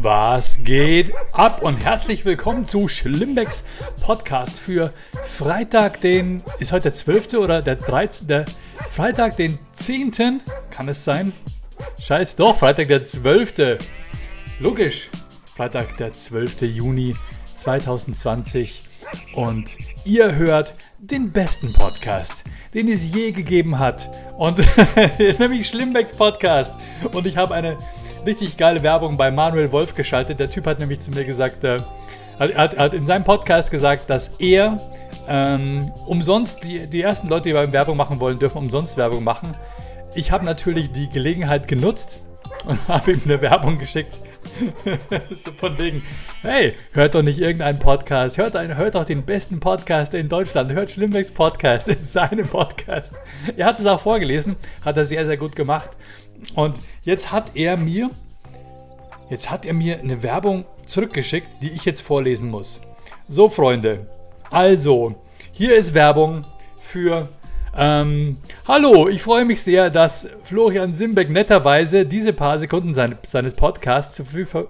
Was geht ab und herzlich willkommen zu Schlimmbecks Podcast für Freitag, den, ist heute der 12. oder der 13. Der Freitag, den 10. Kann es sein? Scheiße, doch, Freitag, der 12. Logisch, Freitag, der 12. Juni 2020 und ihr hört den besten Podcast, den es je gegeben hat und nämlich Schlimmbecks Podcast und ich habe eine richtig geile Werbung bei Manuel Wolf geschaltet. Der Typ hat nämlich zu mir gesagt, äh, hat, hat, in seinem Podcast gesagt, dass er ähm, umsonst, die, die ersten Leute, die beim Werbung machen wollen, dürfen umsonst Werbung machen. Ich habe natürlich die Gelegenheit genutzt und habe ihm eine Werbung geschickt. so von wegen, hey, hört doch nicht irgendeinen Podcast, hört, ein, hört doch den besten Podcast in Deutschland, hört Schlimmbecks Podcast in seinem Podcast. Er hat es auch vorgelesen, hat er sehr, sehr gut gemacht. Und jetzt hat er mir, jetzt hat er mir eine Werbung zurückgeschickt, die ich jetzt vorlesen muss. So, Freunde, also, hier ist Werbung für ähm, hallo, ich freue mich sehr, dass Florian Simbeck netterweise diese paar Sekunden seine, seines Podcasts zur Verfügung.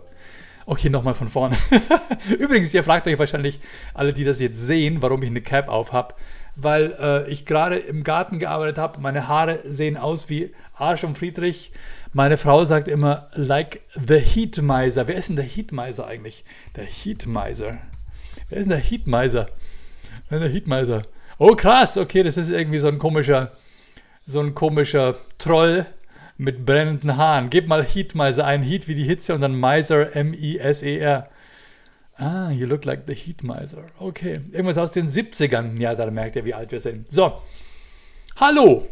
Okay, nochmal von vorne. Übrigens, ihr fragt euch wahrscheinlich alle, die das jetzt sehen, warum ich eine Cap auf habe. Weil äh, ich gerade im Garten gearbeitet habe. Meine Haare sehen aus wie Arsch und Friedrich. Meine Frau sagt immer, like the Heatmiser. Wer ist denn der Heatmiser eigentlich? Der Heatmiser. Wer ist denn der Heatmiser? Der Heatmiser. Oh krass, okay, das ist irgendwie so ein komischer, so ein komischer Troll mit brennenden Haaren. Gib mal Heatmiser ein, Heat wie die Hitze und dann Miser, M-I-S-E-R. Ah, you look like the Heatmiser. Okay, irgendwas aus den 70ern. Ja, da merkt ihr, wie alt wir sind. So, hallo.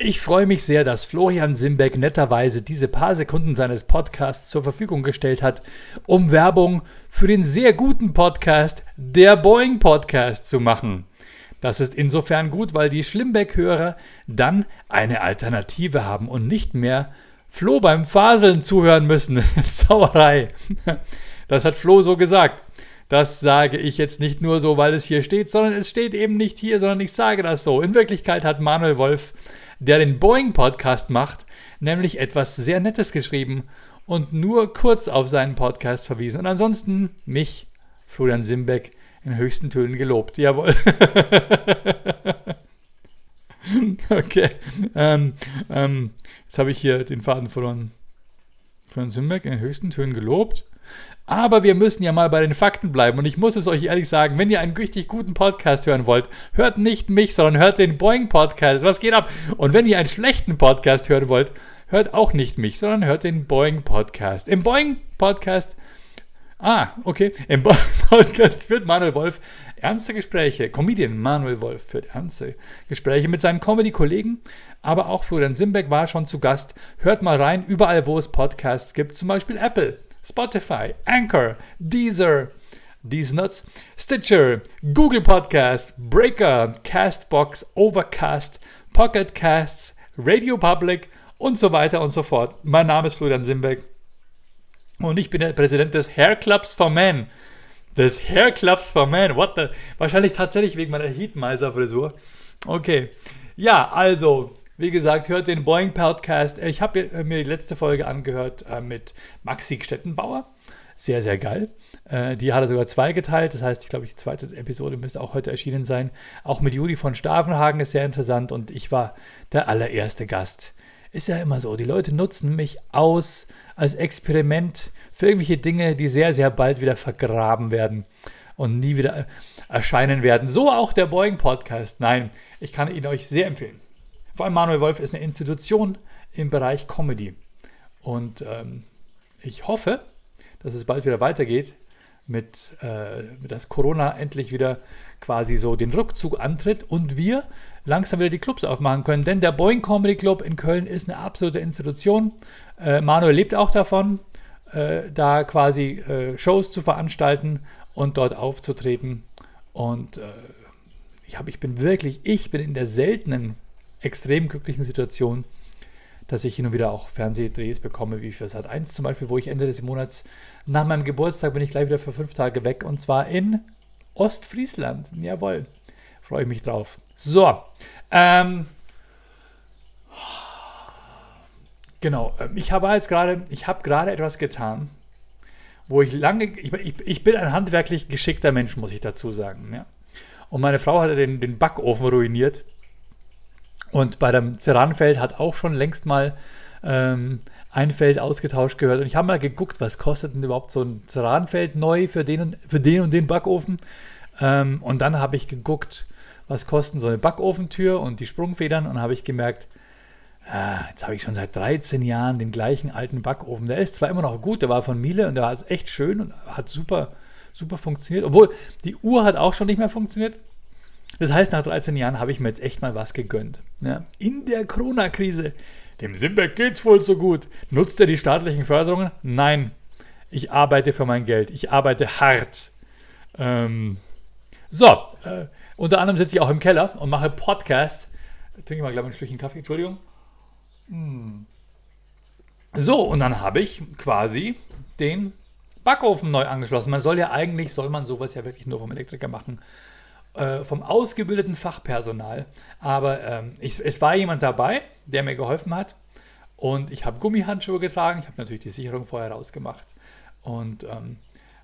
Ich freue mich sehr, dass Florian Simbeck netterweise diese paar Sekunden seines Podcasts zur Verfügung gestellt hat, um Werbung für den sehr guten Podcast, der Boeing Podcast, zu machen. Das ist insofern gut, weil die Schlimbeck-Hörer dann eine Alternative haben und nicht mehr Flo beim Faseln zuhören müssen. Sauerei. Das hat Flo so gesagt. Das sage ich jetzt nicht nur so, weil es hier steht, sondern es steht eben nicht hier, sondern ich sage das so. In Wirklichkeit hat Manuel Wolf, der den Boeing-Podcast macht, nämlich etwas sehr Nettes geschrieben und nur kurz auf seinen Podcast verwiesen. Und ansonsten mich, Florian Simbeck, in höchsten Tönen gelobt. Jawohl. okay. Ähm, ähm, jetzt habe ich hier den Faden verloren. Von Simbeck in höchsten Tönen gelobt. Aber wir müssen ja mal bei den Fakten bleiben. Und ich muss es euch ehrlich sagen, wenn ihr einen richtig guten Podcast hören wollt, hört nicht mich, sondern hört den Boeing Podcast. Was geht ab? Und wenn ihr einen schlechten Podcast hören wollt, hört auch nicht mich, sondern hört den Boeing Podcast. Im Boeing Podcast Ah, okay. Im Podcast führt Manuel Wolf ernste Gespräche. Comedian Manuel Wolf führt ernste Gespräche mit seinen Comedy-Kollegen. Aber auch Florian Simbeck war schon zu Gast. Hört mal rein, überall, wo es Podcasts gibt. Zum Beispiel Apple, Spotify, Anchor, Deezer, These Nuts, Stitcher, Google Podcasts, Breaker, Castbox, Overcast, Pocket Casts, Radio Public und so weiter und so fort. Mein Name ist Florian Simbeck. Und ich bin der Präsident des Hair Clubs for Men. Des Hair Clubs for Men. What the? Wahrscheinlich tatsächlich wegen meiner Heatmiser-Frisur. Okay. Ja, also, wie gesagt, hört den Boeing Podcast. Ich habe mir die letzte Folge angehört äh, mit Maxi Stettenbauer. Sehr, sehr geil. Äh, die hat er sogar zweigeteilt. Das heißt, ich glaube, die zweite Episode müsste auch heute erschienen sein. Auch mit Juli von Stavenhagen ist sehr interessant und ich war der allererste Gast. Ist ja immer so. Die Leute nutzen mich aus als Experiment für irgendwelche Dinge, die sehr, sehr bald wieder vergraben werden und nie wieder erscheinen werden. So auch der Boeing Podcast. Nein, ich kann ihn euch sehr empfehlen. Vor allem Manuel Wolf ist eine Institution im Bereich Comedy. Und ähm, ich hoffe, dass es bald wieder weitergeht, mit, äh, dass Corona endlich wieder quasi so den Rückzug antritt und wir langsam wieder die Clubs aufmachen können. Denn der Boeing Comedy Club in Köln ist eine absolute Institution. Äh, Manuel lebt auch davon, äh, da quasi äh, Shows zu veranstalten und dort aufzutreten. Und äh, ich, hab, ich bin wirklich, ich bin in der seltenen, extrem glücklichen Situation, dass ich hin und wieder auch Fernsehdrehs bekomme, wie für Sat 1 zum Beispiel, wo ich Ende des Monats nach meinem Geburtstag bin ich gleich wieder für fünf Tage weg und zwar in Ostfriesland. Jawohl. Freue ich mich drauf. So. Ähm, genau. Ähm, ich habe jetzt gerade, ich habe gerade etwas getan, wo ich lange, ich, ich, bin ein handwerklich geschickter Mensch, muss ich dazu sagen. Ja. Und meine Frau hatte den, den Backofen ruiniert. Und bei dem Ceranfeld hat auch schon längst mal ähm, ein Feld ausgetauscht gehört. Und ich habe mal geguckt, was kostet denn überhaupt so ein Ceranfeld neu für den und, für den, und den Backofen. Ähm, und dann habe ich geguckt, was kosten so eine Backofentür und die Sprungfedern. Und habe ich gemerkt, ah, jetzt habe ich schon seit 13 Jahren den gleichen alten Backofen. Der ist zwar immer noch gut, der war von Miele und der war echt schön und hat super, super funktioniert. Obwohl, die Uhr hat auch schon nicht mehr funktioniert. Das heißt, nach 13 Jahren habe ich mir jetzt echt mal was gegönnt. Ja. In der Corona-Krise. Dem Simbeck geht's wohl so gut. Nutzt er die staatlichen Förderungen? Nein. Ich arbeite für mein Geld. Ich arbeite hart. Ähm, so, äh, unter anderem sitze ich auch im Keller und mache Podcasts. Trinke mal, glaube ich, ein Schlückchen Kaffee. Entschuldigung. Hm. So, und dann habe ich quasi den Backofen neu angeschlossen. Man soll ja eigentlich, soll man sowas ja wirklich nur vom Elektriker machen, äh, vom ausgebildeten Fachpersonal. Aber ähm, ich, es war jemand dabei, der mir geholfen hat. Und ich habe Gummihandschuhe getragen. Ich habe natürlich die Sicherung vorher rausgemacht. Und ähm,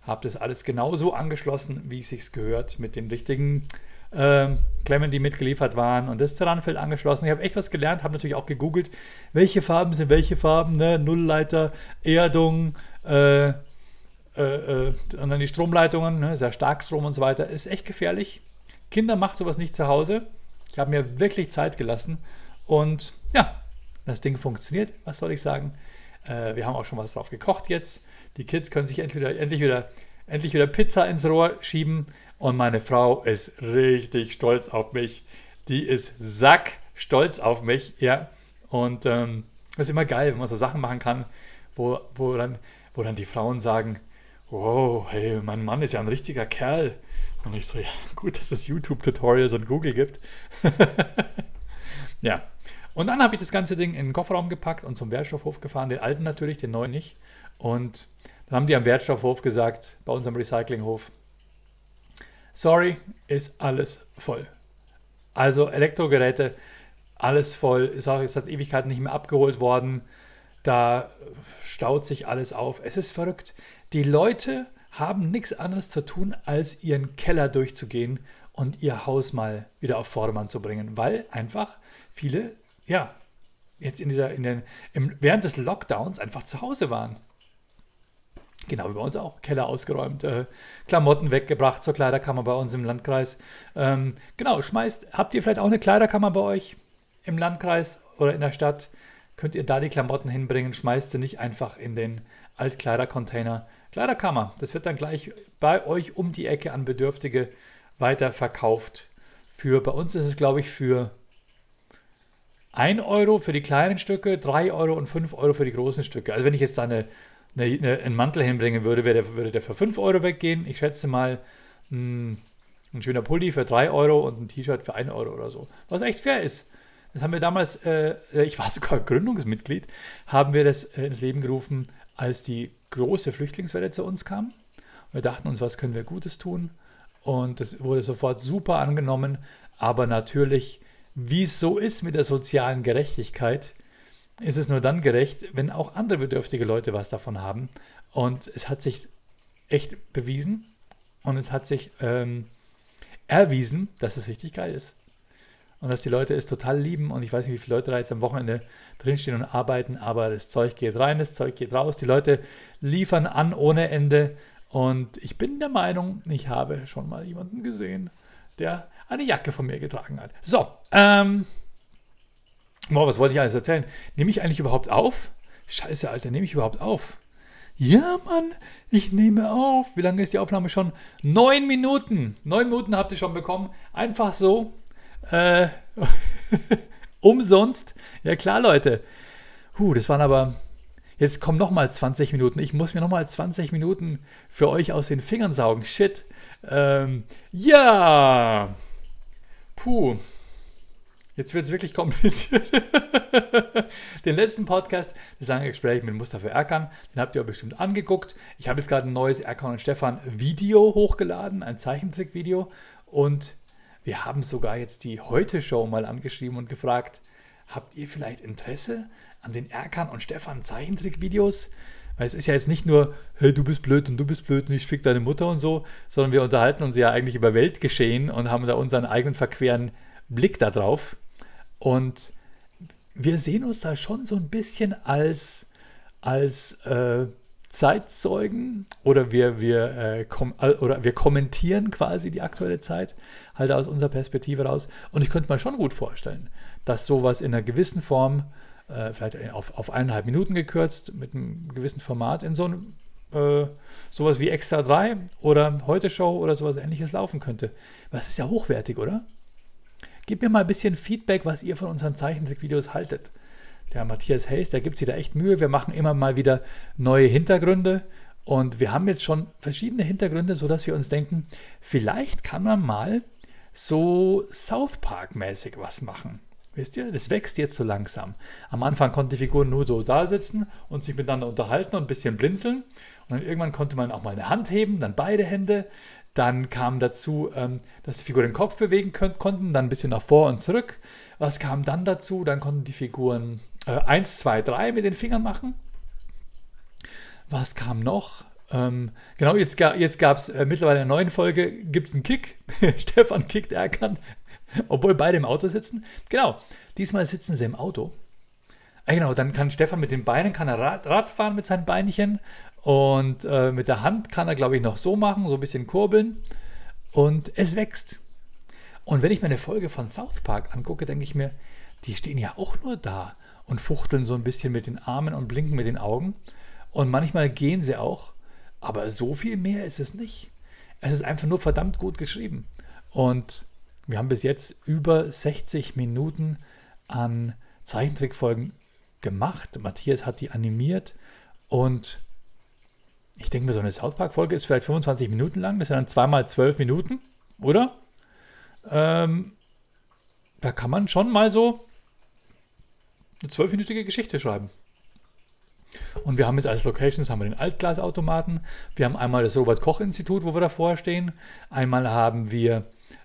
habe das alles genauso angeschlossen, wie es sich gehört, mit den richtigen äh, Klemmen, die mitgeliefert waren und das Ceranfeld angeschlossen. Ich habe echt was gelernt, habe natürlich auch gegoogelt, welche Farben sind welche Farben, ne? Nullleiter, Erdung, äh, äh, äh, und dann die Stromleitungen, ne? sehr Starkstrom und so weiter. Ist echt gefährlich. Kinder macht sowas nicht zu Hause. Ich habe mir wirklich Zeit gelassen und ja, das Ding funktioniert. Was soll ich sagen? Äh, wir haben auch schon was drauf gekocht jetzt. Die Kids können sich endlich wieder, endlich wieder, endlich wieder Pizza ins Rohr schieben. Und meine Frau ist richtig stolz auf mich. Die ist sack stolz auf mich. Ja. Und ähm, das ist immer geil, wenn man so Sachen machen kann, wo, wo, dann, wo dann die Frauen sagen, wow, hey, mein Mann ist ja ein richtiger Kerl. Und ich so, ja, gut, dass es YouTube-Tutorials und Google gibt. ja. Und dann habe ich das ganze Ding in den Kofferraum gepackt und zum Wertstoffhof gefahren, den alten natürlich, den neuen nicht. Und dann haben die am Wertstoffhof gesagt, bei unserem Recyclinghof, sorry, ist alles voll. Also Elektrogeräte, alles voll, ist auch seit Ewigkeiten nicht mehr abgeholt worden. Da staut sich alles auf. Es ist verrückt. Die Leute haben nichts anderes zu tun, als ihren Keller durchzugehen und ihr Haus mal wieder auf Vordermann zu bringen, weil einfach viele, ja, jetzt in dieser, in den, im, während des Lockdowns einfach zu Hause waren. Genau wie bei uns auch. Keller ausgeräumt, äh, Klamotten weggebracht zur Kleiderkammer bei uns im Landkreis. Ähm, genau, schmeißt, habt ihr vielleicht auch eine Kleiderkammer bei euch im Landkreis oder in der Stadt? Könnt ihr da die Klamotten hinbringen? Schmeißt sie nicht einfach in den Altkleidercontainer. Kleiderkammer, das wird dann gleich bei euch um die Ecke an Bedürftige weiterverkauft. Für, bei uns ist es, glaube ich, für 1 Euro für die kleinen Stücke, 3 Euro und 5 Euro für die großen Stücke. Also wenn ich jetzt da eine eine, eine, einen Mantel hinbringen würde, der, würde der für 5 Euro weggehen. Ich schätze mal, mh, hm, ein schöner Pulli für 3 Euro und ein T-Shirt für 1 Euro oder so. Was echt fair ist. Das haben wir damals, äh, ich war sogar Gründungsmitglied, haben wir das äh, ins Leben gerufen, als die große Flüchtlingswelle zu uns kam. Wir dachten uns, was können wir Gutes tun? Und das wurde sofort super angenommen. Aber natürlich, wie es so ist mit der sozialen Gerechtigkeit, ist es nur dann gerecht, wenn auch andere bedürftige Leute was davon haben. Und es hat sich echt bewiesen und es hat sich ähm, erwiesen, dass es richtig geil ist. Und dass die Leute es total lieben. Und ich weiß nicht, wie viele Leute da jetzt am Wochenende drinstehen und arbeiten, aber das Zeug geht rein, das Zeug geht raus. Die Leute liefern an ohne Ende. Und ich bin der Meinung, ich habe schon mal jemanden gesehen, der eine Jacke von mir getragen hat. So, ähm, Boah, was wollte ich alles erzählen? Nehme ich eigentlich überhaupt auf? Scheiße, Alter, nehme ich überhaupt auf? Ja, Mann, ich nehme auf. Wie lange ist die Aufnahme schon? Neun Minuten. Neun Minuten habt ihr schon bekommen. Einfach so. Äh, umsonst. Ja klar, Leute. Huh, das waren aber. Jetzt kommen nochmal 20 Minuten. Ich muss mir nochmal 20 Minuten für euch aus den Fingern saugen. Shit. Ähm, ja. Puh. Jetzt wird es wirklich kompliziert. den letzten Podcast, das lange Gespräch mit Mustafa Erkan, den habt ihr bestimmt angeguckt. Ich habe jetzt gerade ein neues Erkan und Stefan Video hochgeladen, ein Zeichentrickvideo. Und wir haben sogar jetzt die Heute-Show mal angeschrieben und gefragt, habt ihr vielleicht Interesse an den Erkan und Stefan Zeichentrickvideos? Weil es ist ja jetzt nicht nur, hey, du bist blöd und du bist blöd und ich fick deine Mutter und so, sondern wir unterhalten uns ja eigentlich über Weltgeschehen und haben da unseren eigenen verqueren Blick da drauf. Und wir sehen uns da schon so ein bisschen als, als äh, Zeitzeugen oder wir, wir, äh, kom oder wir kommentieren quasi die aktuelle Zeit halt aus unserer Perspektive raus. Und ich könnte mir schon gut vorstellen, dass sowas in einer gewissen Form äh, vielleicht auf, auf eineinhalb Minuten gekürzt, mit einem gewissen Format in so einem äh, sowas wie Extra 3 oder Heute Show oder sowas ähnliches laufen könnte. Was ist ja hochwertig, oder? Gebt mir mal ein bisschen Feedback, was ihr von unseren Zeichentrickvideos haltet. Der Matthias Hayes, der gibt sich da echt Mühe. Wir machen immer mal wieder neue Hintergründe und wir haben jetzt schon verschiedene Hintergründe, sodass wir uns denken, vielleicht kann man mal so South Park-mäßig was machen. Wisst ihr, das wächst jetzt so langsam. Am Anfang konnten die Figuren nur so da sitzen und sich miteinander unterhalten und ein bisschen blinzeln. Und dann irgendwann konnte man auch mal eine Hand heben, dann beide Hände. Dann kam dazu, ähm, dass die Figuren den Kopf bewegen konnten, dann ein bisschen nach vor und zurück. Was kam dann dazu? Dann konnten die Figuren äh, 1, 2, 3 mit den Fingern machen. Was kam noch? Ähm, genau, jetzt, jetzt gab es äh, mittlerweile in der neuen Folge, gibt es einen Kick. Stefan kickt Erkan Obwohl beide im Auto sitzen. Genau, diesmal sitzen sie im Auto. Ah, genau, dann kann Stefan mit den Beinen kann er Rad, Rad fahren mit seinen Beinchen und äh, mit der Hand kann er, glaube ich, noch so machen, so ein bisschen kurbeln und es wächst. Und wenn ich mir eine Folge von South Park angucke, denke ich mir, die stehen ja auch nur da und fuchteln so ein bisschen mit den Armen und blinken mit den Augen. Und manchmal gehen sie auch, aber so viel mehr ist es nicht. Es ist einfach nur verdammt gut geschrieben. Und wir haben bis jetzt über 60 Minuten an Zeichentrickfolgen gemacht. Matthias hat die animiert und ich denke mir, so eine South Park-Folge ist vielleicht 25 Minuten lang. Das sind dann zweimal 12 Minuten, oder? Ähm, da kann man schon mal so eine zwölfminütige Geschichte schreiben. Und wir haben jetzt als Locations haben wir den Altglasautomaten. Wir haben einmal das Robert-Koch-Institut, wo wir davor stehen. Einmal haben wir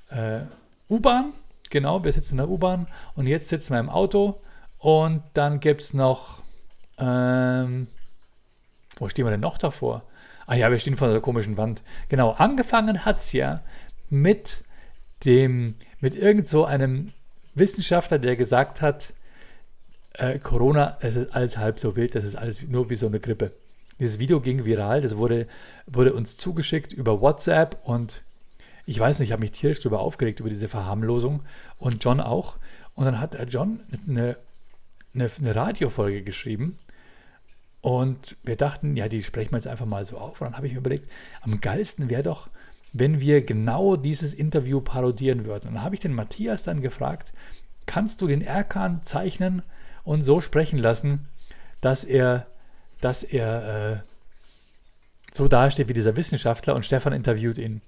äh, U-Bahn. Genau, wir sitzen in der U-Bahn und jetzt sitzen wir im Auto. Und dann gibt es noch, ähm, wo stehen wir denn noch davor? Ah ja, wir stehen vor einer komischen Wand. Genau, angefangen hat es ja mit dem, mit irgend so einem Wissenschaftler, der gesagt hat, äh, Corona, es ist alles halb so wild, das ist alles nur wie so eine Grippe. Dieses Video ging viral, das wurde, wurde uns zugeschickt über WhatsApp und ich weiß nicht, ich habe mich tierisch darüber aufgeregt, über diese Verharmlosung und John auch. Und dann hat John eine, eine, eine Radiofolge geschrieben und wir dachten, ja, die sprechen wir jetzt einfach mal so auf. Und dann habe ich mir überlegt, am geilsten wäre doch, wenn wir genau dieses Interview parodieren würden. Und dann habe ich den Matthias dann gefragt, kannst du den Erkan zeichnen und so sprechen lassen, dass er, dass er äh, so dasteht wie dieser Wissenschaftler und Stefan interviewt ihn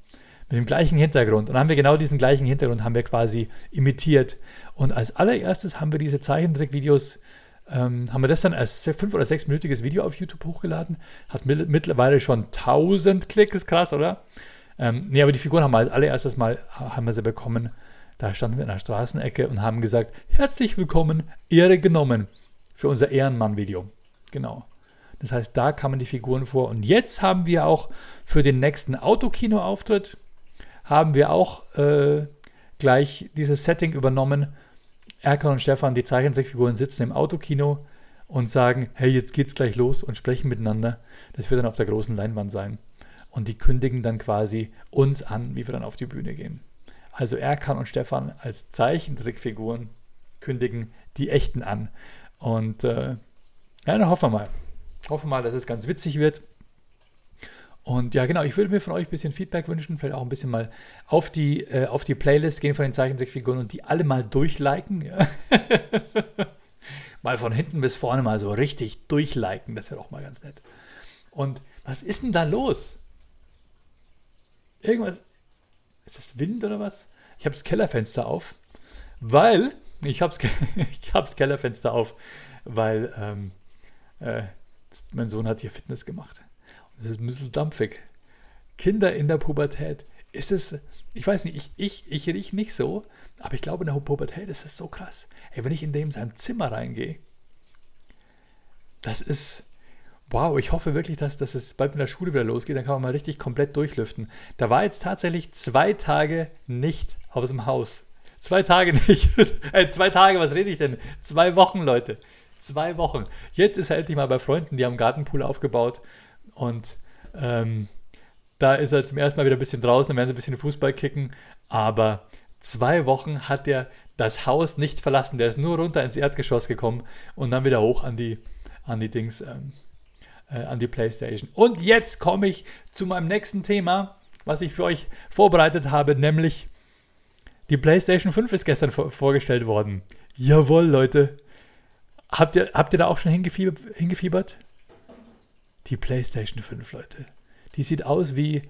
mit dem gleichen Hintergrund. Und haben wir genau diesen gleichen Hintergrund haben wir quasi imitiert. Und als allererstes haben wir diese Zeichentrickvideos, ähm, haben wir das dann als fünf- oder sechsminütiges Video auf YouTube hochgeladen. Hat mittlerweile schon 1000 Klicks, krass, oder? Ähm, nee, aber die Figuren haben wir als allererstes Mal haben wir sie bekommen. Da standen wir in der Straßenecke und haben gesagt, herzlich willkommen, Ehre genommen für unser Ehrenmann-Video. Genau. Das heißt, da kamen die Figuren vor. Und jetzt haben wir auch für den nächsten Autokino-Auftritt, haben wir auch äh, gleich dieses Setting übernommen. Erkan und Stefan, die Zeichentrickfiguren, sitzen im Autokino und sagen, hey, jetzt geht's gleich los und sprechen miteinander. Das wird dann auf der großen Leinwand sein. Und die kündigen dann quasi uns an, wie wir dann auf die Bühne gehen. Also Erkan und Stefan als Zeichentrickfiguren kündigen die echten an. Und äh, ja, dann hoffen wir mal. Hoffen wir mal, dass es ganz witzig wird. Und ja, genau, ich würde mir von euch ein bisschen Feedback wünschen, vielleicht auch ein bisschen mal auf die, äh, auf die Playlist gehen von den Zeichentrickfiguren und die alle mal durchliken. Ja. mal von hinten bis vorne mal so richtig durchliken, das wäre auch mal ganz nett. Und was ist denn da los? Irgendwas. Ist das Wind oder was? Ich habe das Kellerfenster auf, weil. Ich habe das Kellerfenster auf, weil ähm, äh, mein Sohn hat hier Fitness gemacht. Das ist ein bisschen dampfig. Kinder in der Pubertät. Ist es, ich weiß nicht, ich, ich, ich rieche nicht so, aber ich glaube, in der Pubertät ist es so krass. Ey, wenn ich in dem sein Zimmer reingehe, das ist, wow, ich hoffe wirklich, dass, dass es bald mit der Schule wieder losgeht. Dann kann man mal richtig komplett durchlüften. Da war jetzt tatsächlich zwei Tage nicht aus dem Haus. Zwei Tage nicht. äh, zwei Tage, was rede ich denn? Zwei Wochen, Leute. Zwei Wochen. Jetzt ist er endlich mal bei Freunden, die haben Gartenpool aufgebaut. Und ähm, da ist er zum ersten Mal wieder ein bisschen draußen, dann werden sie ein bisschen Fußball kicken. Aber zwei Wochen hat er das Haus nicht verlassen. Der ist nur runter ins Erdgeschoss gekommen und dann wieder hoch an die, an die Dings, ähm, äh, an die Playstation. Und jetzt komme ich zu meinem nächsten Thema, was ich für euch vorbereitet habe, nämlich die PlayStation 5 ist gestern vor vorgestellt worden. Jawohl, Leute. Habt ihr, habt ihr da auch schon hingefiebert, hingefiebert? Die PlayStation 5, Leute. Die sieht aus wie,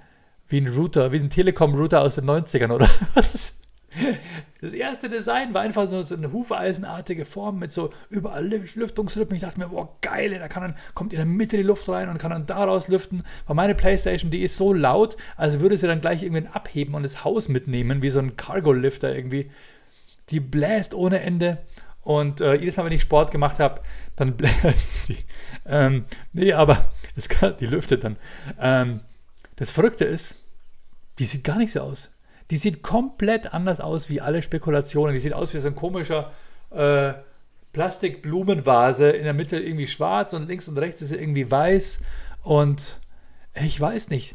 wie ein Router, wie ein Telekom-Router aus den 90ern, oder? Was ist, das erste Design war einfach so, eine hufeisenartige Form mit so überall Lüftungsrippen. Ich dachte mir, boah, geil, da kann dann, kommt in der Mitte die Luft rein und kann dann daraus lüften. Weil meine Playstation, die ist so laut, als würde sie dann gleich irgendwann abheben und das Haus mitnehmen, wie so ein Cargo-Lifter irgendwie. Die bläst ohne Ende. Und äh, jedes Mal, wenn ich Sport gemacht habe, dann bläst die. Ähm, nee, aber kann, die lüftet dann. Ähm, das Verrückte ist, die sieht gar nicht so aus. Die sieht komplett anders aus wie alle Spekulationen. Die sieht aus wie so ein komischer äh, Plastikblumenvase. In der Mitte irgendwie schwarz und links und rechts ist sie irgendwie weiß. Und ich weiß nicht.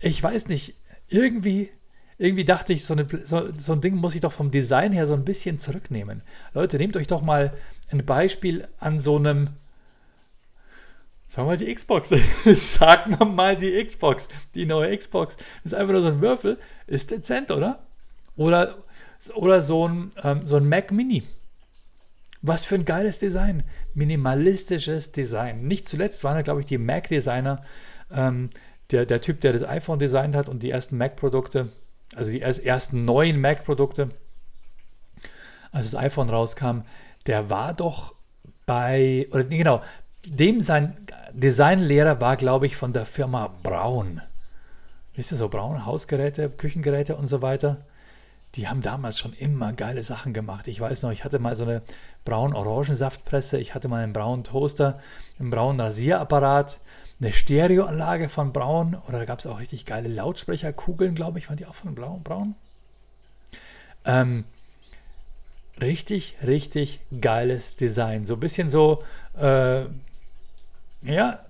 Ich weiß nicht. Irgendwie, irgendwie dachte ich, so, eine, so, so ein Ding muss ich doch vom Design her so ein bisschen zurücknehmen. Leute, nehmt euch doch mal ein Beispiel an so einem Wir mal die Xbox. Sagen wir mal die Xbox. Die neue Xbox. Ist einfach nur so ein Würfel. Ist dezent, oder? Oder, oder so, ein, ähm, so ein Mac Mini. Was für ein geiles Design. Minimalistisches Design. Nicht zuletzt waren da, glaube ich, die Mac-Designer, ähm, der, der Typ, der das iPhone designt hat und die ersten Mac-Produkte, also die ersten neuen Mac-Produkte, als das iPhone rauskam, der war doch bei, oder nee, genau, dem sein Designlehrer war, glaube ich, von der Firma Braun. Wisst ihr so, Braun, Hausgeräte, Küchengeräte und so weiter. Die haben damals schon immer geile Sachen gemacht. Ich weiß noch, ich hatte mal so eine braun Orangensaftpresse, ich hatte mal einen braunen Toaster, einen braunen Rasierapparat, eine Stereoanlage von Braun oder da gab es auch richtig geile Lautsprecherkugeln, glaube ich, waren die auch von Braun? Braun? Ähm, richtig, richtig geiles Design. So ein bisschen so, äh, ja,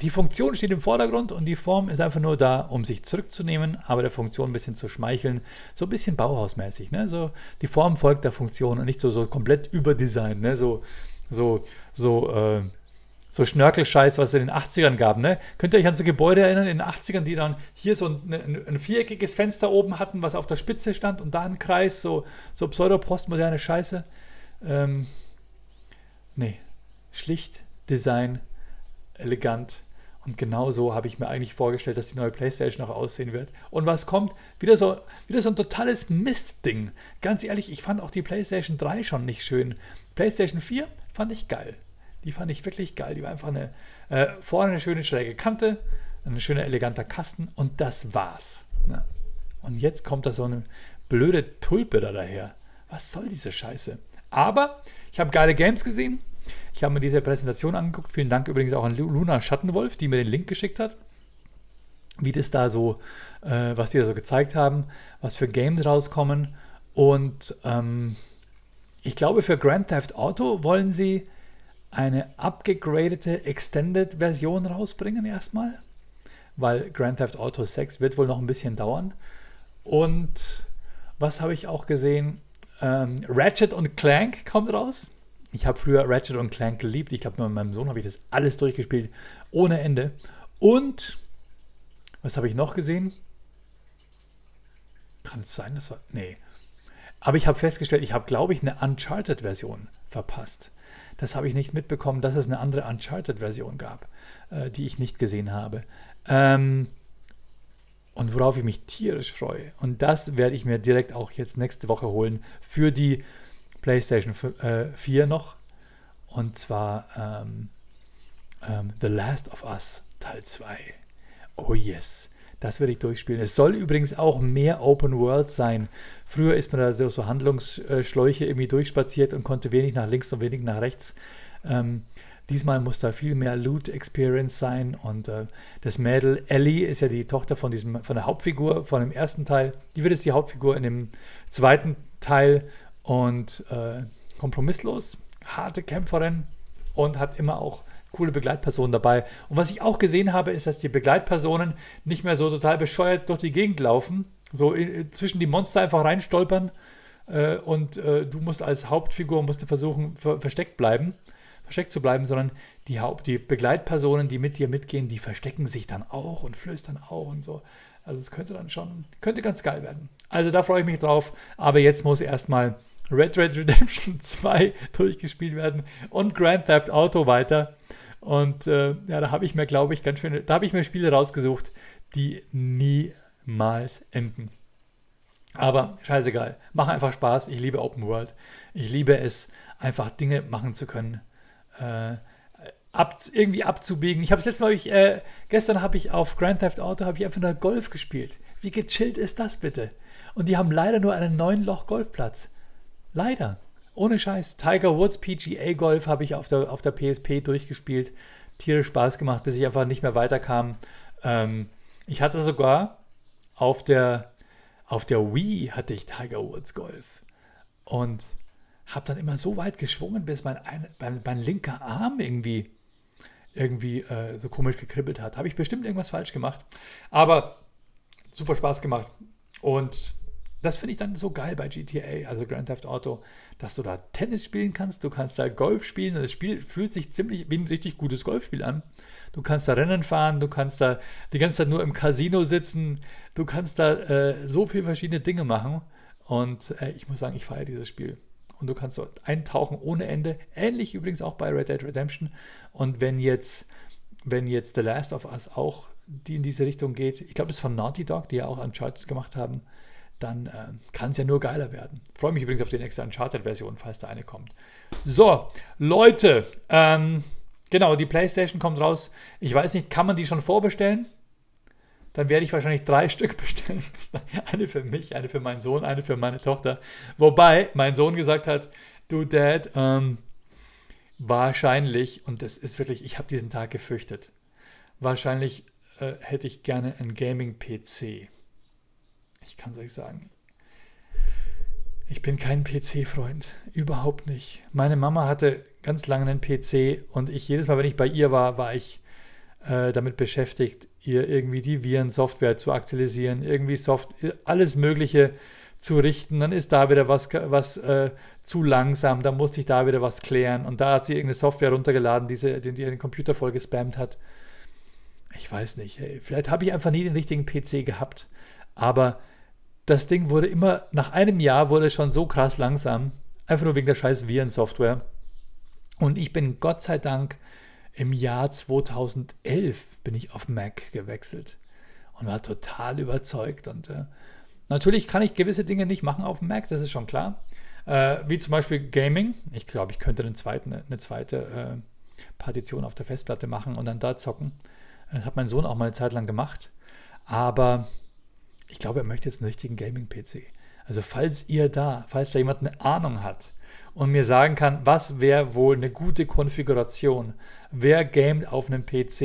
die Funktion steht im Vordergrund und die Form ist einfach nur da, um sich zurückzunehmen, aber der Funktion ein bisschen zu schmeicheln. So ein bisschen Bauhausmäßig. Ne? So, die Form folgt der Funktion und nicht so, so komplett überdesignt. Ne? So, so, so, äh, so Schnörkelscheiß, was es in den 80ern gab. Ne? Könnt ihr euch an so Gebäude erinnern in den 80ern, die dann hier so ein, ein, ein viereckiges Fenster oben hatten, was auf der Spitze stand und da ein Kreis, so, so pseudo-postmoderne Scheiße? Ähm, nee, schlicht Design elegant. Und genau so habe ich mir eigentlich vorgestellt, dass die neue PlayStation auch aussehen wird. Und was kommt? Wieder so, wieder so ein totales Mistding. Ganz ehrlich, ich fand auch die PlayStation 3 schon nicht schön. PlayStation 4 fand ich geil. Die fand ich wirklich geil. Die war einfach eine, äh, vorne eine schöne schräge Kante, ein schöner eleganter Kasten und das war's. Ne? Und jetzt kommt da so eine blöde Tulpe da daher. Was soll diese Scheiße? Aber ich habe geile Games gesehen. Ich habe mir diese Präsentation angeguckt. Vielen Dank übrigens auch an Luna Schattenwolf, die mir den Link geschickt hat. Wie das da so, äh, was die da so gezeigt haben, was für Games rauskommen. Und ähm, ich glaube, für Grand Theft Auto wollen sie eine abgegradete Extended-Version rausbringen erstmal. Weil Grand Theft Auto 6 wird wohl noch ein bisschen dauern. Und was habe ich auch gesehen? Ähm, Ratchet und Clank kommt raus. Ich habe früher Ratchet und Clank geliebt. Ich glaube, mit meinem Sohn habe ich das alles durchgespielt, ohne Ende. Und was habe ich noch gesehen? Kann es sein, das war. Nee. Aber ich habe festgestellt, ich habe, glaube ich, eine Uncharted-Version verpasst. Das habe ich nicht mitbekommen, dass es eine andere Uncharted-Version gab, äh, die ich nicht gesehen habe. Ähm, und worauf ich mich tierisch freue. Und das werde ich mir direkt auch jetzt nächste Woche holen für die PlayStation 4 äh, noch. Und zwar ähm, ähm, The Last of Us Teil 2. Oh yes. Das werde ich durchspielen. Es soll übrigens auch mehr Open World sein. Früher ist man da so, so Handlungsschläuche irgendwie durchspaziert und konnte wenig nach links und wenig nach rechts. Ähm, Diesmal muss da viel mehr Loot-Experience sein und äh, das Mädel Ellie ist ja die Tochter von, diesem, von der Hauptfigur von dem ersten Teil. Die wird jetzt die Hauptfigur in dem zweiten Teil und äh, kompromisslos, harte Kämpferin und hat immer auch coole Begleitpersonen dabei. Und was ich auch gesehen habe, ist, dass die Begleitpersonen nicht mehr so total bescheuert durch die Gegend laufen, so in, zwischen die Monster einfach reinstolpern äh, und äh, du musst als Hauptfigur musst versuchen ver versteckt bleiben, versteckt zu bleiben, sondern die Haupt die Begleitpersonen, die mit dir mitgehen, die verstecken sich dann auch und flüstern auch und so. Also es könnte dann schon könnte ganz geil werden. Also da freue ich mich drauf, aber jetzt muss erstmal Red Red Redemption 2 durchgespielt werden und Grand Theft Auto weiter. Und äh, ja, da habe ich mir, glaube ich, ganz schöne, da habe ich mir Spiele rausgesucht, die niemals enden. Aber scheißegal, mach einfach Spaß. Ich liebe Open World. Ich liebe es, einfach Dinge machen zu können. Äh, ab, irgendwie abzubiegen. Ich habe es letztes Mal, ich, äh, gestern habe ich auf Grand Theft Auto ich einfach nur Golf gespielt. Wie gechillt ist das bitte? Und die haben leider nur einen neuen Loch Golfplatz. Leider. Ohne Scheiß. Tiger Woods PGA Golf habe ich auf der, auf der PSP durchgespielt. Tierisch Spaß gemacht, bis ich einfach nicht mehr weiterkam. Ähm, ich hatte sogar auf der, auf der Wii hatte ich Tiger Woods Golf. Und habe dann immer so weit geschwungen, bis mein, ein, mein, mein linker Arm irgendwie, irgendwie äh, so komisch gekribbelt hat. Habe ich bestimmt irgendwas falsch gemacht. Aber super Spaß gemacht. Und das finde ich dann so geil bei GTA, also Grand Theft Auto, dass du da Tennis spielen kannst, du kannst da Golf spielen und das Spiel fühlt sich ziemlich wie ein richtig gutes Golfspiel an. Du kannst da Rennen fahren, du kannst da die ganze Zeit nur im Casino sitzen, du kannst da äh, so viele verschiedene Dinge machen und äh, ich muss sagen, ich feiere dieses Spiel. Und du kannst dort eintauchen ohne Ende. Ähnlich übrigens auch bei Red Dead Redemption. Und wenn jetzt, wenn jetzt The Last of Us auch die in diese Richtung geht, ich glaube, das ist von Naughty Dog, die ja auch Uncharted gemacht haben, dann äh, kann es ja nur geiler werden. Freue mich übrigens auf die nächste Uncharted-Version, falls da eine kommt. So, Leute, ähm, genau, die PlayStation kommt raus. Ich weiß nicht, kann man die schon vorbestellen? Dann werde ich wahrscheinlich drei Stück bestellen. eine für mich, eine für meinen Sohn, eine für meine Tochter. Wobei mein Sohn gesagt hat, du Dad, ähm, wahrscheinlich, und das ist wirklich, ich habe diesen Tag gefürchtet, wahrscheinlich äh, hätte ich gerne einen Gaming-PC ich kann es euch sagen. Ich bin kein PC-Freund. Überhaupt nicht. Meine Mama hatte ganz lange einen PC und ich jedes Mal, wenn ich bei ihr war, war ich äh, damit beschäftigt, ihr irgendwie die Virensoftware zu aktualisieren, irgendwie Soft alles Mögliche zu richten. Dann ist da wieder was, was äh, zu langsam, dann musste ich da wieder was klären. Und da hat sie irgendeine Software runtergeladen, die, sie, die ihren Computer voll gespammt hat. Ich weiß nicht. Hey, vielleicht habe ich einfach nie den richtigen PC gehabt. Aber das Ding wurde immer, nach einem Jahr wurde es schon so krass langsam. Einfach nur wegen der scheiß Virensoftware. Und ich bin Gott sei Dank im Jahr 2011 bin ich auf Mac gewechselt und war total überzeugt. Und äh, natürlich kann ich gewisse Dinge nicht machen auf Mac, das ist schon klar. Äh, wie zum Beispiel Gaming. Ich glaube, ich könnte eine zweite, eine zweite äh, Partition auf der Festplatte machen und dann da zocken. Das hat mein Sohn auch mal eine Zeit lang gemacht. Aber ich glaube, er möchte jetzt einen richtigen Gaming-PC. Also falls ihr da, falls da jemand eine Ahnung hat und mir sagen kann, was wäre wohl eine gute Konfiguration, wer gamet auf einem PC,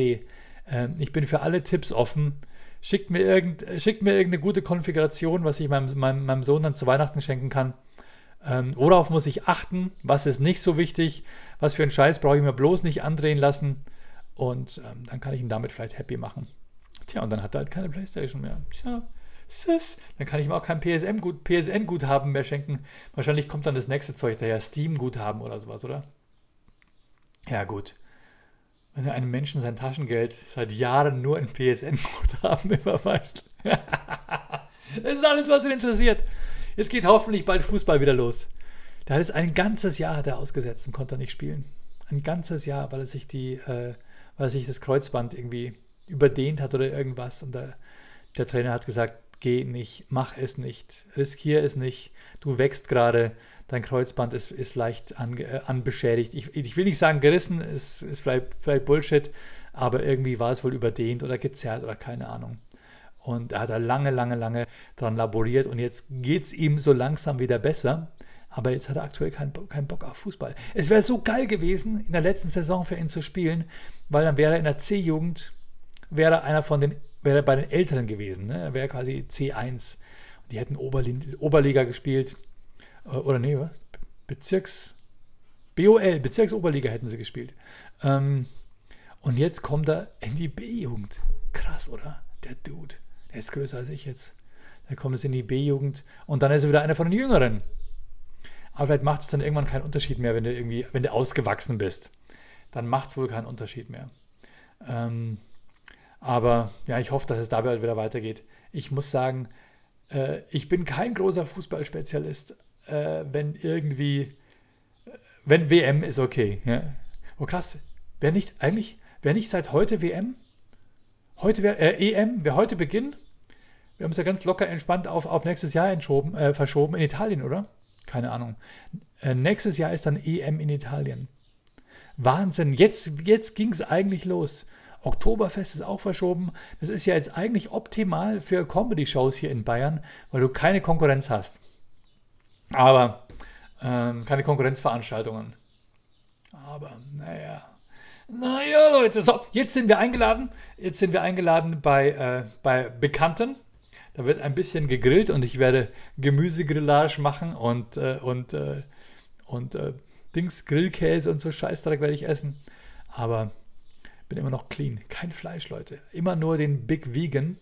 äh, ich bin für alle Tipps offen. Schickt mir, irgend, schickt mir irgendeine gute Konfiguration, was ich meinem, meinem, meinem Sohn dann zu Weihnachten schenken kann. Ähm, worauf muss ich achten? Was ist nicht so wichtig? Was für einen Scheiß brauche ich mir bloß nicht andrehen lassen? Und ähm, dann kann ich ihn damit vielleicht happy machen. Tja, und dann hat er halt keine Playstation mehr. Tja, Sis, dann kann ich ihm auch kein PSN-Guthaben PSN mehr schenken. Wahrscheinlich kommt dann das nächste Zeug daher, Steam-Guthaben oder sowas, oder? Ja, gut. Wenn du einem Menschen sein Taschengeld seit Jahren nur in PSN-Guthaben überweist. das ist alles, was ihn interessiert. Jetzt geht hoffentlich bald Fußball wieder los. Der hat jetzt ein ganzes Jahr hat er ausgesetzt und konnte nicht spielen. Ein ganzes Jahr, weil er sich die, äh, weil er sich das Kreuzband irgendwie überdehnt hat oder irgendwas. Und der, der Trainer hat gesagt, geh nicht, mach es nicht, riskier es nicht, du wächst gerade, dein Kreuzband ist, ist leicht an, äh, anbeschädigt. Ich, ich, will nicht sagen gerissen, ist, ist vielleicht, vielleicht Bullshit, aber irgendwie war es wohl überdehnt oder gezerrt oder keine Ahnung. Und er hat da lange, lange, lange dran laboriert und jetzt geht es ihm so langsam wieder besser. Aber jetzt hat er aktuell keinen kein Bock auf Fußball. Es wäre so geil gewesen, in der letzten Saison für ihn zu spielen, weil dann wäre er in der C-Jugend, wäre einer von den, wäre bei den Älteren gewesen. Ne? Er wäre quasi C1. Die hätten Oberli Oberliga gespielt. Äh, oder nee, was? Bezirks. BOL, Bezirksoberliga hätten sie gespielt. Ähm, und jetzt kommt er in die B-Jugend. Krass, oder? Der Dude. Der ist größer als ich jetzt. Dann kommt es in die B-Jugend und dann ist er wieder einer von den Jüngeren. Aber vielleicht macht es dann irgendwann keinen Unterschied mehr, wenn du irgendwie, wenn du ausgewachsen bist. Dann macht es wohl keinen Unterschied mehr. Ähm, aber ja, ich hoffe, dass es dabei halt wieder weitergeht. Ich muss sagen, äh, ich bin kein großer Fußballspezialist, äh, wenn irgendwie, wenn WM ist okay. Ja. Oh krass, wäre nicht eigentlich, wäre nicht seit heute WM? Heute wäre äh, EM, wäre heute Beginn? Wir haben es ja ganz locker entspannt auf, auf nächstes Jahr äh, verschoben in Italien, oder? Keine Ahnung. Äh, nächstes Jahr ist dann EM in Italien. Wahnsinn. Jetzt, jetzt ging es eigentlich los. Oktoberfest ist auch verschoben. Das ist ja jetzt eigentlich optimal für Comedy-Shows hier in Bayern, weil du keine Konkurrenz hast. Aber ähm, keine Konkurrenzveranstaltungen. Aber naja. Naja, Leute, so, jetzt sind wir eingeladen. Jetzt sind wir eingeladen bei, äh, bei Bekannten. Da wird ein bisschen gegrillt und ich werde Gemüsegrillage machen und, äh, und, äh, und äh, Dings, Grillkäse und so Scheißdreck werde ich essen. Aber bin immer noch clean. Kein Fleisch, Leute. Immer nur den Big Vegan.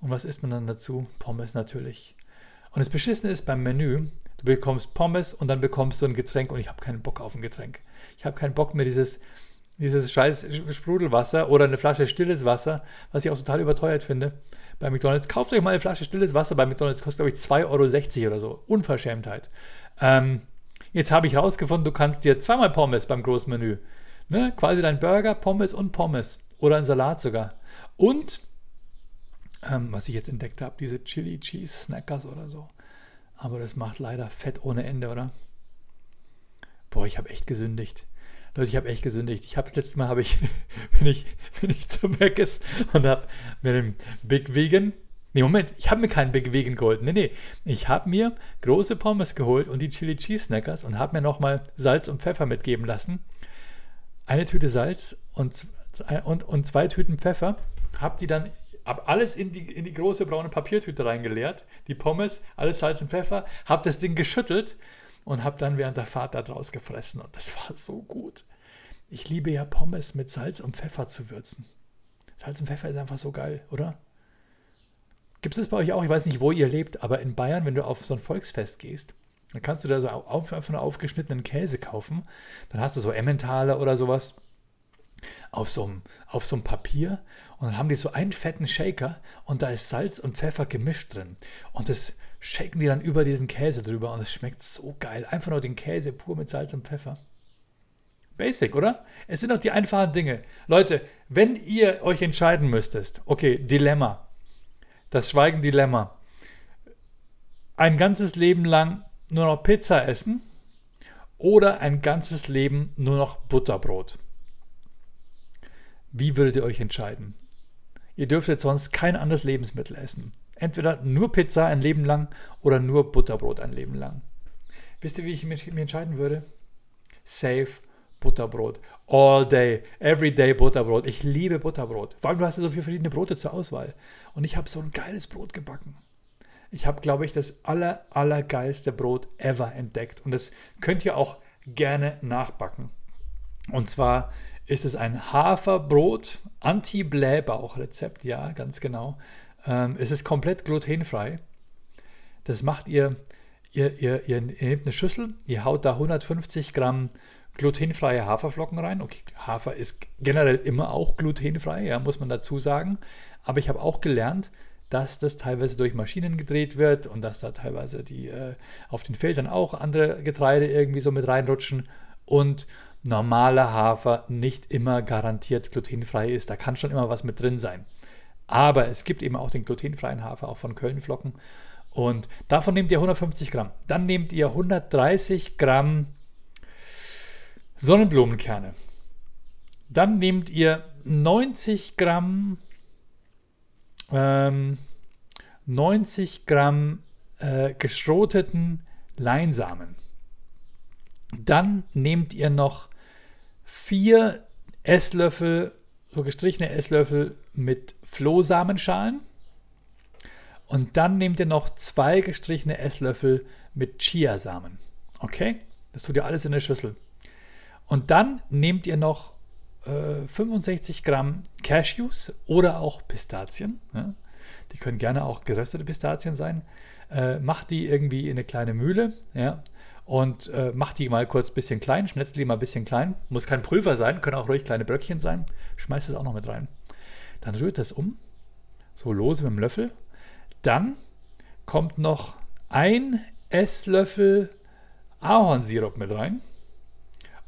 Und was isst man dann dazu? Pommes natürlich. Und das Beschissene ist beim Menü, du bekommst Pommes und dann bekommst du ein Getränk und ich habe keinen Bock auf ein Getränk. Ich habe keinen Bock mehr dieses, dieses scheiß Sprudelwasser oder eine Flasche stilles Wasser, was ich auch total überteuert finde bei McDonalds. Kauft euch mal eine Flasche stilles Wasser bei McDonalds, kostet glaube ich 2,60 Euro oder so. Unverschämtheit. Ähm, jetzt habe ich rausgefunden, du kannst dir zweimal Pommes beim Großmenü. Ne? Quasi dein Burger, Pommes und Pommes. Oder ein Salat sogar. Und, ähm, was ich jetzt entdeckt habe, diese Chili Cheese Snackers oder so. Aber das macht leider Fett ohne Ende, oder? Boah, ich habe echt gesündigt. Leute, ich habe echt gesündigt. Ich habe das letzte Mal habe ich bin ich bin ich zum Meckes und habe mir den Big Vegan Nee, Moment, ich habe mir keinen Big Vegan geholt. Nee, nee. Ich habe mir große Pommes geholt und die Chili Cheese Snackers und habe mir nochmal Salz und Pfeffer mitgeben lassen. Eine Tüte Salz und, und, und zwei Tüten Pfeffer. Habe die dann hab alles in die, in die große braune Papiertüte reingeleert. Die Pommes, alles Salz und Pfeffer. Habe das Ding geschüttelt und habe dann während der Fahrt da draus gefressen und das war so gut. Ich liebe ja Pommes mit Salz und Pfeffer zu würzen. Salz und Pfeffer ist einfach so geil, oder? Gibt es bei euch auch? Ich weiß nicht, wo ihr lebt, aber in Bayern, wenn du auf so ein Volksfest gehst, dann kannst du da so auf, einfach einen aufgeschnittenen Käse kaufen. Dann hast du so Emmentaler oder sowas auf so, einem, auf so einem Papier und dann haben die so einen fetten Shaker und da ist Salz und Pfeffer gemischt drin. Und das shaken die dann über diesen Käse drüber und es schmeckt so geil. Einfach nur den Käse pur mit Salz und Pfeffer. Basic, oder? Es sind doch die einfachen Dinge. Leute, wenn ihr euch entscheiden müsstest, okay, Dilemma, das Schweigen-Dilemma, ein ganzes Leben lang nur noch Pizza essen oder ein ganzes Leben nur noch Butterbrot. Wie würdet ihr euch entscheiden? Ihr dürftet sonst kein anderes Lebensmittel essen. Entweder nur Pizza ein Leben lang oder nur Butterbrot ein Leben lang. Wisst ihr, wie ich mich, entscheiden würde? Safe Butterbrot. All day, every day Butterbrot. Ich liebe Butterbrot. Vor allem, du hast ja so viele verschiedene Brote zur Auswahl. Und ich habe so ein geiles Brot gebacken. Ich habe, glaube ich, das aller, allergeilste Brot ever entdeckt. Und das könnt ihr auch gerne nachbacken. Und zwar ist es ein Haferbrot, Anti-Blähbauch-Rezept. Ja, ganz genau. Ähm, es ist komplett glutenfrei. Das macht ihr, ihr, ihr, ihr, nehmt eine Schüssel, ihr haut da 150 Gramm glutenfreie Haferflocken rein. Okay, Hafer ist generell immer auch glutenfrei, ja, muss man dazu sagen. Aber ich habe auch gelernt, dass das teilweise durch Maschinen gedreht wird und dass da teilweise die äh, auf den Feldern auch andere Getreide irgendwie so mit reinrutschen und normaler Hafer nicht immer garantiert glutenfrei ist. Da kann schon immer was mit drin sein. Aber es gibt eben auch den glutenfreien Hafer, auch von Kölnflocken. Und davon nehmt ihr 150 Gramm. Dann nehmt ihr 130 Gramm Sonnenblumenkerne. Dann nehmt ihr 90 Gramm, ähm, 90 Gramm äh, geschroteten Leinsamen. Dann nehmt ihr noch vier Esslöffel, so gestrichene Esslöffel mit Flohsamenschalen. Und dann nehmt ihr noch zwei gestrichene Esslöffel mit Chiasamen. Okay? Das tut ihr alles in der Schüssel. Und dann nehmt ihr noch äh, 65 Gramm Cashews oder auch Pistazien. Ja? Die können gerne auch geröstete Pistazien sein. Äh, macht die irgendwie in eine kleine Mühle. Ja? und äh, macht die mal kurz ein bisschen klein, schnetzt die mal ein bisschen klein. Muss kein Pulver sein, können auch ruhig kleine Bröckchen sein. Schmeißt es auch noch mit rein. Dann rührt das um, so lose mit dem Löffel. Dann kommt noch ein Esslöffel Ahornsirup mit rein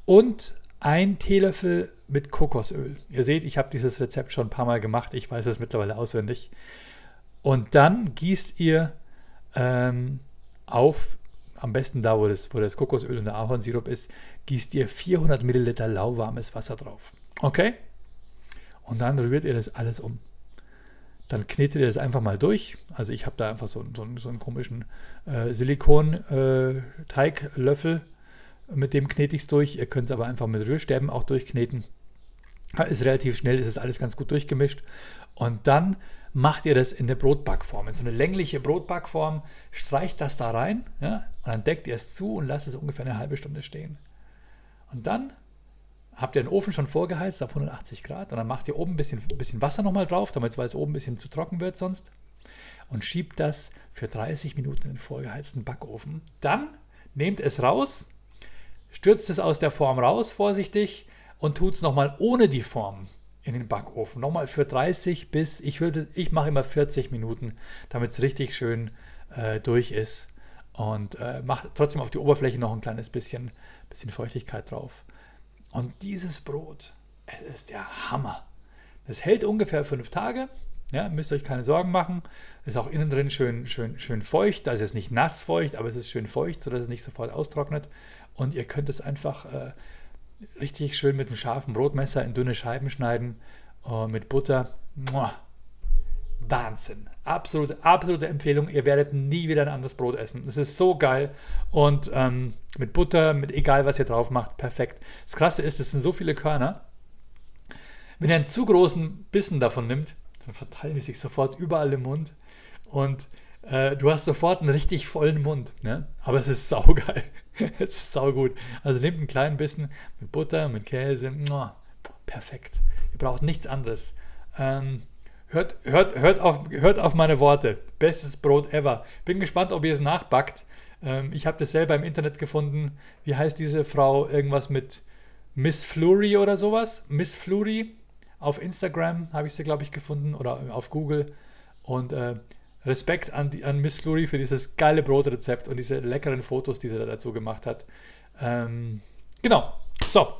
und ein Teelöffel mit Kokosöl. Ihr seht, ich habe dieses Rezept schon ein paar Mal gemacht. Ich weiß es mittlerweile auswendig. Und dann gießt ihr ähm, auf am besten da, wo das, wo das Kokosöl und der Ahornsirup ist, gießt ihr 400 Milliliter lauwarmes Wasser drauf. Okay? Und dann rührt ihr das alles um. Dann knetet ihr das einfach mal durch. Also ich habe da einfach so, so, so einen komischen äh, Silikon-Teiglöffel. Äh, mit dem knete ich es durch. Ihr könnt es aber einfach mit Rührstäben auch durchkneten. Ist relativ schnell, ist es alles ganz gut durchgemischt. Und dann macht ihr das in eine Brotbackform, in so eine längliche Brotbackform, streicht das da rein ja, und dann deckt ihr es zu und lasst es ungefähr eine halbe Stunde stehen. Und dann habt ihr den Ofen schon vorgeheizt auf 180 Grad und dann macht ihr oben ein bisschen, bisschen Wasser nochmal drauf, damit es oben ein bisschen zu trocken wird sonst und schiebt das für 30 Minuten in den vorgeheizten Backofen. Dann nehmt es raus, stürzt es aus der Form raus, vorsichtig, und tut es nochmal ohne die Form in den Backofen. Nochmal für 30 bis, ich würde, ich mache immer 40 Minuten, damit es richtig schön äh, durch ist. Und äh, mache trotzdem auf die Oberfläche noch ein kleines bisschen, bisschen Feuchtigkeit drauf. Und dieses Brot, es ist der Hammer. Es hält ungefähr fünf Tage. Ja, müsst euch keine Sorgen machen. Ist auch innen drin schön, schön, schön feucht. Ist es nicht nass feucht, aber es ist schön feucht, sodass es nicht sofort austrocknet. Und ihr könnt es einfach äh, richtig schön mit einem scharfen Brotmesser in dünne Scheiben schneiden, äh, mit Butter. Muah. Wahnsinn. Absolute, absolute Empfehlung. Ihr werdet nie wieder ein anderes Brot essen. Es ist so geil. Und ähm, mit Butter, mit egal was ihr drauf macht, perfekt. Das Krasse ist, es sind so viele Körner. Wenn ihr einen zu großen Bissen davon nimmt, dann verteilen die sich sofort überall im Mund. Und äh, du hast sofort einen richtig vollen Mund. Ne? Aber es ist saugeil. es ist saugut. Also nehmt einen kleinen Bissen mit Butter, mit Käse. Oh, perfekt. Ihr braucht nichts anderes. Ähm, hört, hört, hört, auf, hört auf meine Worte. Bestes Brot ever. Bin gespannt, ob ihr es nachbackt. Ähm, ich habe das selber im Internet gefunden. Wie heißt diese Frau? Irgendwas mit Miss Flurry oder sowas? Miss Flurry. Auf Instagram habe ich sie, glaube ich, gefunden oder auf Google. Und äh, Respekt an, die, an Miss Flurry für dieses geile Brotrezept und diese leckeren Fotos, die sie da dazu gemacht hat. Ähm, genau. So.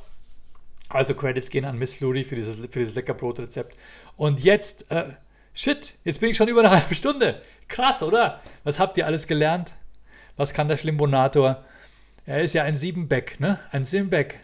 Also Credits gehen an Miss Flurry für dieses, für dieses lecker Brotrezept. Und jetzt, äh, shit, jetzt bin ich schon über eine halbe Stunde. Krass, oder? Was habt ihr alles gelernt? Was kann der Schlimbonator? Er ist ja ein Siebenbeck, ne? Ein Simbeck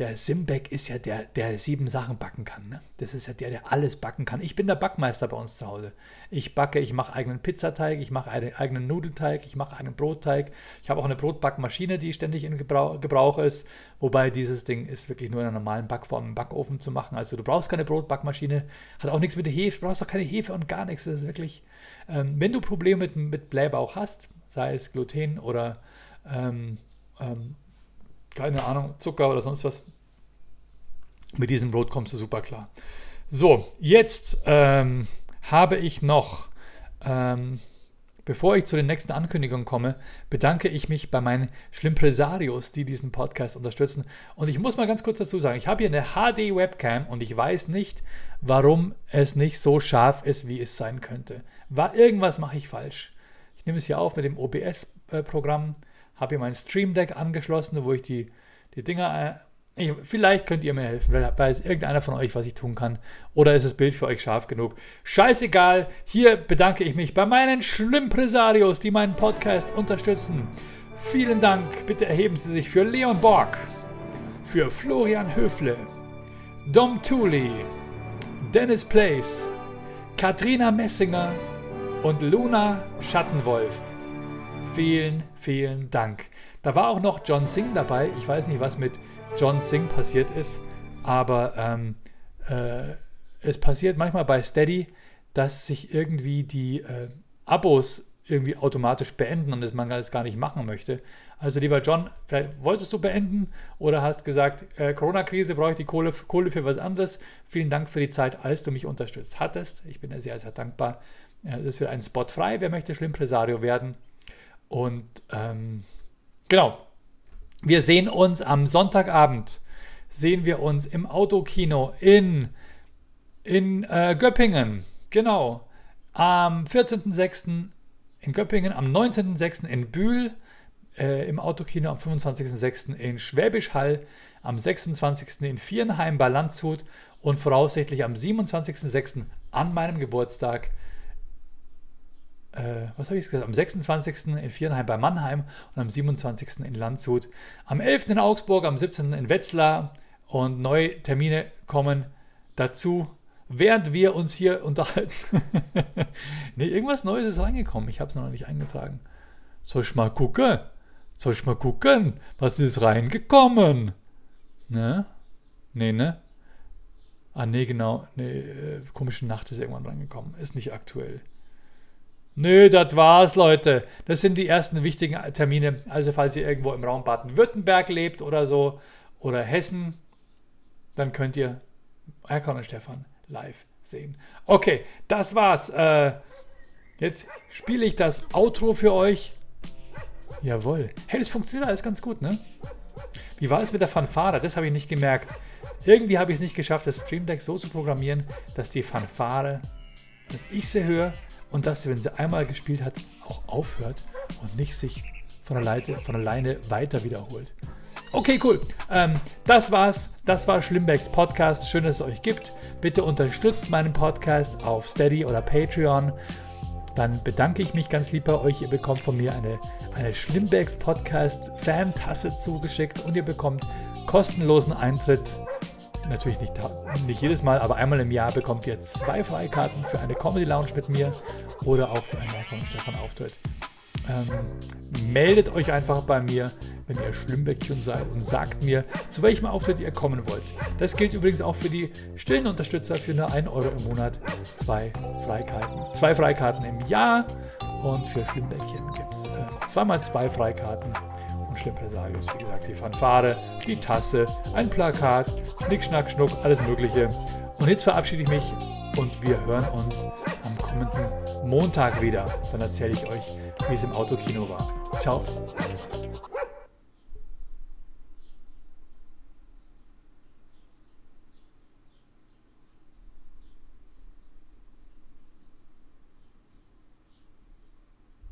der Simbeck ist ja der, der sieben Sachen backen kann. Ne? Das ist ja der, der alles backen kann. Ich bin der Backmeister bei uns zu Hause. Ich backe, ich mache eigenen Pizzateig, ich mache einen eigenen Nudelteig, ich mache einen Brotteig. Ich habe auch eine Brotbackmaschine, die ständig in Gebrauch, Gebrauch ist. Wobei dieses Ding ist wirklich nur in einer normalen Backform im Backofen zu machen. Also du brauchst keine Brotbackmaschine, hat auch nichts mit der Hefe, brauchst auch keine Hefe und gar nichts. Das ist wirklich, ähm, wenn du Probleme mit, mit Blähbauch hast, sei es Gluten oder ähm, ähm, keine Ahnung, Zucker oder sonst was. Mit diesem Brot kommst du super klar. So, jetzt ähm, habe ich noch, ähm, bevor ich zu den nächsten Ankündigungen komme, bedanke ich mich bei meinen Schlimpresarios, die diesen Podcast unterstützen. Und ich muss mal ganz kurz dazu sagen, ich habe hier eine HD-Webcam und ich weiß nicht, warum es nicht so scharf ist, wie es sein könnte. War, irgendwas mache ich falsch. Ich nehme es hier auf mit dem OBS-Programm. Äh, habe hier mein Stream Deck angeschlossen, wo ich die, die Dinger. Äh, ich, vielleicht könnt ihr mir helfen, vielleicht weiß irgendeiner von euch, was ich tun kann. Oder ist das Bild für euch scharf genug? Scheißegal, hier bedanke ich mich bei meinen Schlimmpresarios, die meinen Podcast unterstützen. Vielen Dank, bitte erheben Sie sich für Leon Borg, für Florian Höfle, Dom Thuli, Dennis Place, Katrina Messinger und Luna Schattenwolf. Vielen, vielen Dank. Da war auch noch John Singh dabei. Ich weiß nicht, was mit John Singh passiert ist, aber ähm, äh, es passiert manchmal bei Steady, dass sich irgendwie die äh, Abos irgendwie automatisch beenden und dass man das gar nicht machen möchte. Also lieber John, vielleicht wolltest du beenden oder hast gesagt, äh, Corona-Krise, brauche ich die Kohle, Kohle für was anderes. Vielen Dank für die Zeit, als du mich unterstützt hattest. Ich bin dir sehr, sehr dankbar. Es ist wieder ein Spot frei. Wer möchte Schlimmpresario werden? Und ähm, genau, wir sehen uns am Sonntagabend, sehen wir uns im Autokino in, in äh, Göppingen. Genau, am 14.06. in Göppingen, am 19.06. in Bühl, äh, im Autokino am 25.06. in Schwäbisch Hall, am 26. in Vierenheim bei Landshut und voraussichtlich am 27.06. an meinem Geburtstag äh, was habe ich gesagt, am 26. in Vierenheim bei Mannheim und am 27. in Landshut, am 11. in Augsburg, am 17. in Wetzlar und neue Termine kommen dazu, während wir uns hier unterhalten. ne, irgendwas Neues ist reingekommen, ich habe es noch nicht eingetragen. Soll ich mal gucken? Soll ich mal gucken? Was ist reingekommen? Ne? Ne, ne? Ah, ne, genau. Ne, komische Nacht ist irgendwann reingekommen. Ist nicht aktuell. Nö, das war's, Leute. Das sind die ersten wichtigen Termine. Also, falls ihr irgendwo im Raum Baden-Württemberg lebt oder so, oder Hessen, dann könnt ihr Erkan und Stefan live sehen. Okay, das war's. Äh, jetzt spiele ich das Outro für euch. Jawohl. Hey, das funktioniert alles ganz gut, ne? Wie war es mit der Fanfare? Das habe ich nicht gemerkt. Irgendwie habe ich es nicht geschafft, das Stream Deck so zu programmieren, dass die Fanfare, dass ich sie höre und dass sie, wenn sie einmal gespielt hat, auch aufhört und nicht sich von alleine, von alleine weiter wiederholt. Okay, cool. Ähm, das war's. Das war Schlimmbecks Podcast. Schön, dass es euch gibt. Bitte unterstützt meinen Podcast auf Steady oder Patreon. Dann bedanke ich mich ganz lieb bei euch. Ihr bekommt von mir eine, eine Schlimmbecks Podcast Fan-Tasse zugeschickt und ihr bekommt kostenlosen Eintritt natürlich nicht, nicht jedes Mal, aber einmal im Jahr bekommt ihr zwei Freikarten für eine Comedy Lounge mit mir oder auch für einen Marco und Stefan Auftritt. Ähm, meldet euch einfach bei mir, wenn ihr Schlimmbäckchen seid und sagt mir, zu welchem Auftritt ihr kommen wollt. Das gilt übrigens auch für die stillen Unterstützer für nur 1 Euro im Monat. Zwei Freikarten. Zwei Freikarten im Jahr und für Schlimmbäckchen gibt es äh, zweimal zwei Freikarten und Schlimmpresarius, wie gesagt, die Fanfare, die Tasse, ein Plakat, Schnick, Schnack, Schnuck, alles Mögliche. Und jetzt verabschiede ich mich und wir hören uns am kommenden Montag wieder. Dann erzähle ich euch, wie es im Autokino war. Ciao.